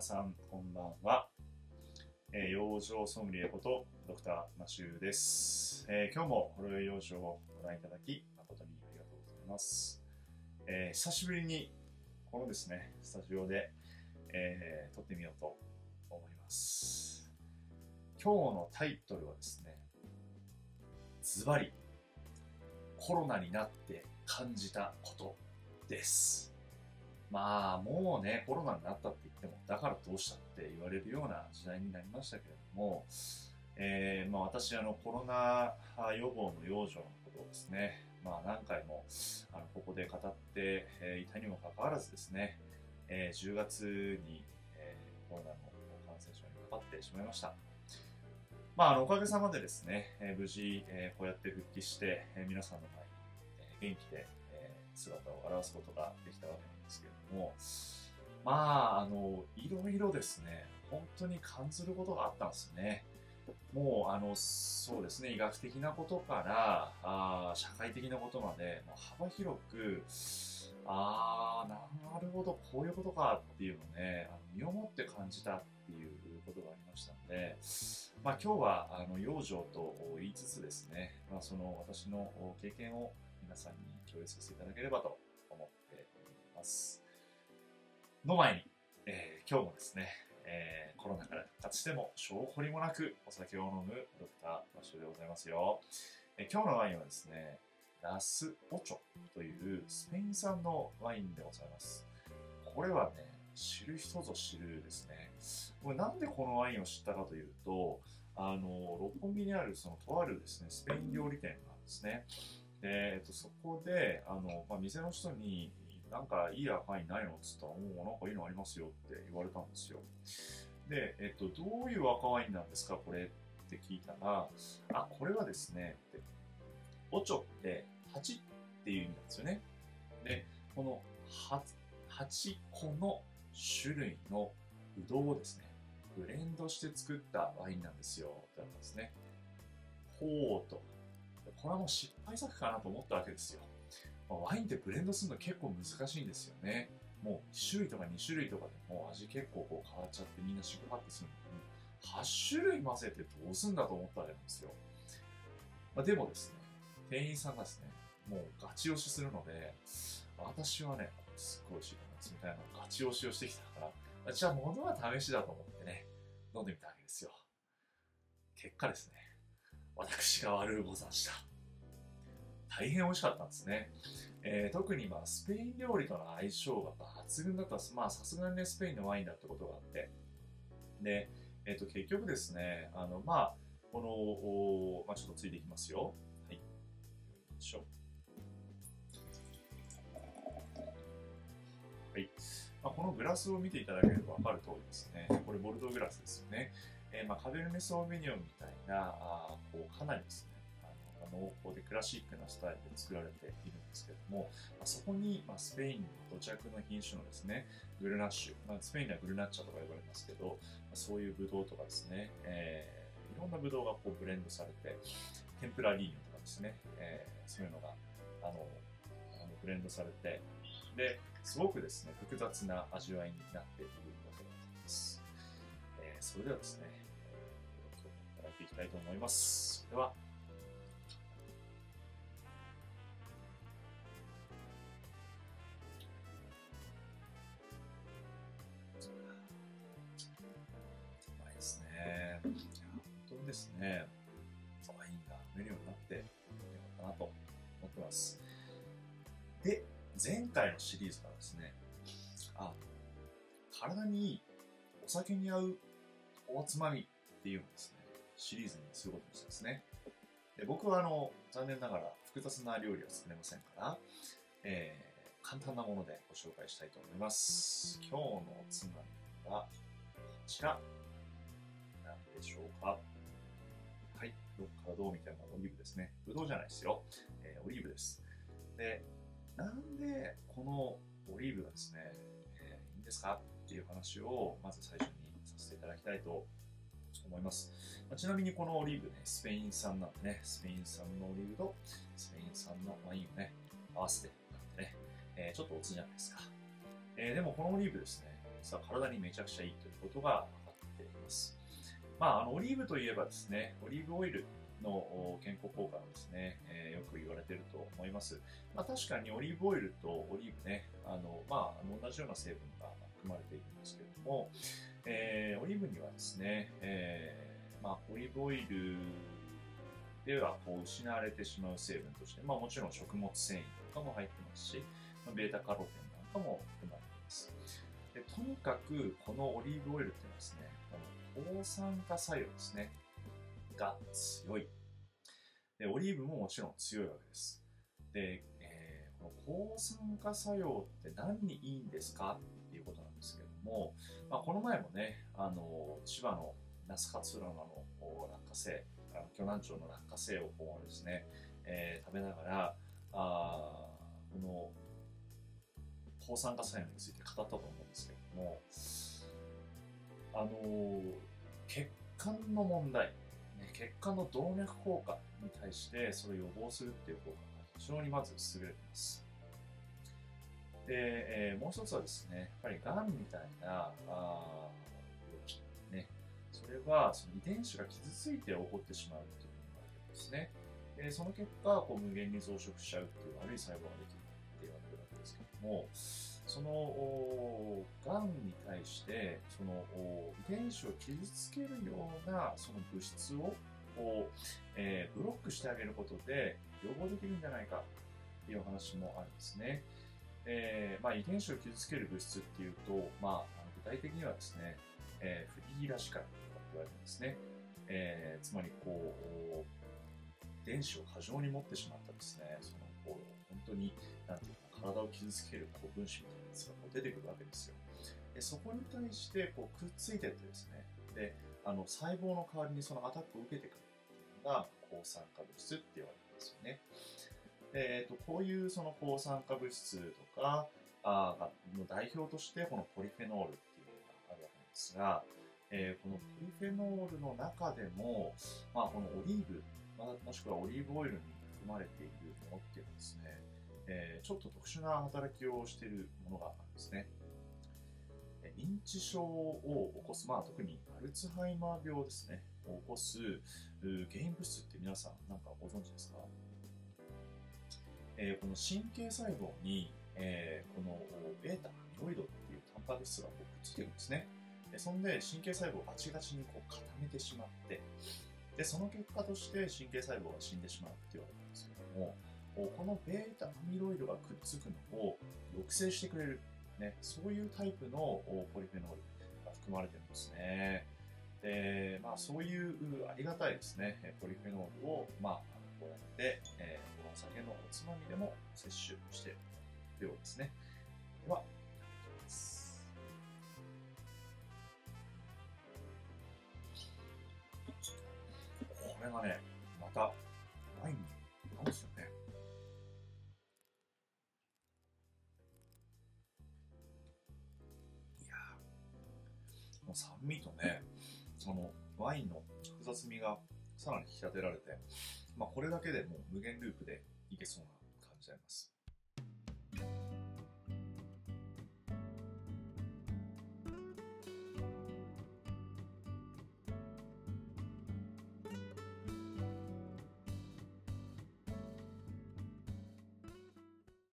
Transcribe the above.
皆さん、こんばんは。えー、養生ソムリエことドクターマシューです。えー、今日もほろ酔い養生をご覧いただき、誠にありがとうございます。えー、久しぶりにこのですね、スタジオで、えー、撮ってみようと思います。今日のタイトルはですね、ズバリ、コロナになって感じたことです。まあ、もうね、コロナになったって言っても、だからどうしたって言われるような時代になりましたけれども、えー、まあ私、あの、コロナ予防の養生のことをですね、まあ何回も、あの、ここで語っていたにもかかわらずですね、えー、10月に、えー、コロナの感染症にかかってしまいました。まあ、あの、おかげさまでですね、えー、無事、えー、こうやって復帰して、えー、皆さんの前に、えー、元気で、えー、姿を現すことができたわけなんですけれども、まあ、あの、いろいろですね、本当に感じることがあったんですね。もう、あの、そうですね、医学的なことから、あ社会的なことまで、もう幅広く、ああ、なるほど、こういうことかっていうのをね、あの身をもって感じたっていうことがありましたので、まあ今日は、あの、養生と言いつつですね、まあその私の経験を皆さんに共有させていただければと思っております。の前に、えー、今日もですね、えー、コロナから復活しても、小掘りもなくお酒を飲むドクターマシュでございますよ。えー、今日のワインはですね、ラスオチョというスペイン産のワインでございます。これはね、知る人ぞ知るですね。これなんでこのワインを知ったかというと、あの、六本木にあるそのとあるですね、スペイン料理店なんですね。で、えっと、そこで、あの、まあ、店の人に、なんかいい赤ワインないのっつったら、もうなんかいいのありますよって言われたんですよ。で、えっと、どういう赤ワインなんですかこれって聞いたら、あ、これはですね、ってオチョって8っていう意味なんですよね。で、この 8, 8個の種類のブドウをですね、ブレンドして作ったワインなんですよ。ってなったんですね。ほうと。これはもう失敗作かなと思ったわけですよ。まワインってブレンドするの結構難しいんですよね。もう1種類とか2種類とかでも味結構こう変わっちゃってみんな宿泊するのに、8種類混ぜてどうすんだと思ったわけなんですよ。まあ、でもですね、店員さんがですね、もうガチ押しするので、私はね、すっごい美味しいと思いますみたいなガチ押しをしてきたから、じゃあ物は試しだと思ってね、飲んでみたわけですよ。結果ですね、私が悪うござんした。大変美味しかったんですね。えー、特にまあスペイン料理との相性が抜群だったまあさすがにね、スペインのワインだってことがあって。で、えっ、ー、と結局ですね、あのまあ、この、おまあちょっとついていきますよ。しょはい。まあ、このグラスを見ていただければ分かる通りですね。これボルドーグラスですよね。えー、まあ、カベルネソーメニョンみたいな、あこうかなりですね、あの濃厚でクラシックなスタイルで作られているんですけども、まあ、そこに、まあ、スペインの土着の品種のですね、グルナッシュ、まあ、スペインではグルナッチャとか呼ばれますけど、ま、そういうブドウとかですね、えー、いろんなブドウがこうブレンドされて、テンプラリーニョとかですね、えー、そういうのが、あの、あのブレンドされて、で、すごくですね、複雑な味わいになっているそれではですね、いただいていきたいと思います。では、うまいですね。本当にですね、ワインが飲めるようになってよかったなと思ってます。で、前回のシリーズがですね、あ、体にいいお酒に合うおつまみっていうのですね、シリーズにすることにしたんですね。で僕はあの、残念ながら複雑な料理は作れませんから、えー、簡単なものでご紹介したいと思います。今日のおつまみはこちら、なんでしょうか。はい、どっからどうみたいなオリーブですね。ぶどうじゃないですよ。えー、オリーブです。で、なんでこのオリーブがですね、えー、いいんですかっていう話をまず最初にせていただきたいと思います。まあ、ちなみにこのオリーブね、スペイン産なんでね、スペイン産のオリーブとスペイン産のワインをね、合わせてなんでね、えー、ちょっとおつじゃないですか。えー、でもこのオリーブですね、実は体にめちゃくちゃいいということが分かっています。まあ、あのオリーブといえばですね、オリーブオイルの健康効果がですね、えー、よく言われていると思います。まあ、確かにオリーブオイルとオリーブね、あのまあ、同じような成分が含まれているんですけれども、えー、オリーブにはですね、えーまあ、オリーブオイルではこう失われてしまう成分として、まあ、もちろん食物繊維とかも入ってますしま、ベータカロテンなんかも含まれています。でとにかくこのオリーブオイルっていうのはですね、抗酸化作用ですね、が強い。で、オリーブももちろん強いわけです。で、えー、この抗酸化作用って何にいいんですかも、まあ、この前もね、あの、千葉の那須勝浦の落花生、あの巨南町の落花生をこうですね、えー、食べながら、あこの抗酸化作用について語ったと思うんですけれども、あの血管の問題、ね、血管の動脈硬化に対してそれを予防するっていう効果が非常にまず優れています。で、えー、もう一つはですね、やっぱりがんみたいなあ病気、ね、それはその遺伝子が傷ついて起こってしまうというのがあるんですね。でその結果こう無限に増殖しちゃうっていう悪い細胞ができるって言われるわけですけども、そのがんに対してその遺伝子を傷つけるようなその物質をこう、えー、ブロックしてあげることで予防できるんじゃないかっていう話もあるんですね。えーまあ、遺伝子を傷つける物質っていうと、まあ、具体的にはですね、えー、フリーラシカルとかって言われるんですね。えー、つまりこう遺伝子を過剰に持ってしまったですね、そのこう本当になんていうか体を傷つけるこう分子みたいなやつがこう出てくるわけですよ。でそこに対してこうくっついてってですね、であの細胞の代わりにそのアタックを受けてくるっていうのが抗酸化物質って言われるんですよね。えーと、こういうその抗酸化物質とかあの代表としてこのポリフェノールっていうのがあるわけなんですが、えー、このポリフェノールの中でも、まあ、このオリーブ、まあ、もしくはオリーブオイルに含まれているものっていうのはですね、えー、ちょっと特殊な働きをしているものがあるんですね。認知症を起こす、まあ、特にアルツハイマー病ですね、を起こす原因物質って皆さんなんかご存知ですか、えー、この神経細胞に、えー、このベータアミロイドっていうタンパク質がこうくっついてるんですね。でそんで神経細胞をガチガチにこう固めてしまってでその結果として神経細胞が死んでしまうって言われてるんですけどもこのベータアミロイドがくっつくのを抑制してくれる、ね、そういうタイプのポリフェノールが含まれてるんですね。でまあ、そういうありがたいですね、ポリフェノールを、まあ、こうやって、え、酒のおつまみでも摂取しているようですね。では、これがね、またワインに合うんですよね。いやもう酸味とね、そのワインの複雑味がさらに引き立てられて、まあ、これだけでもう無限ループでいけそうな感じあります。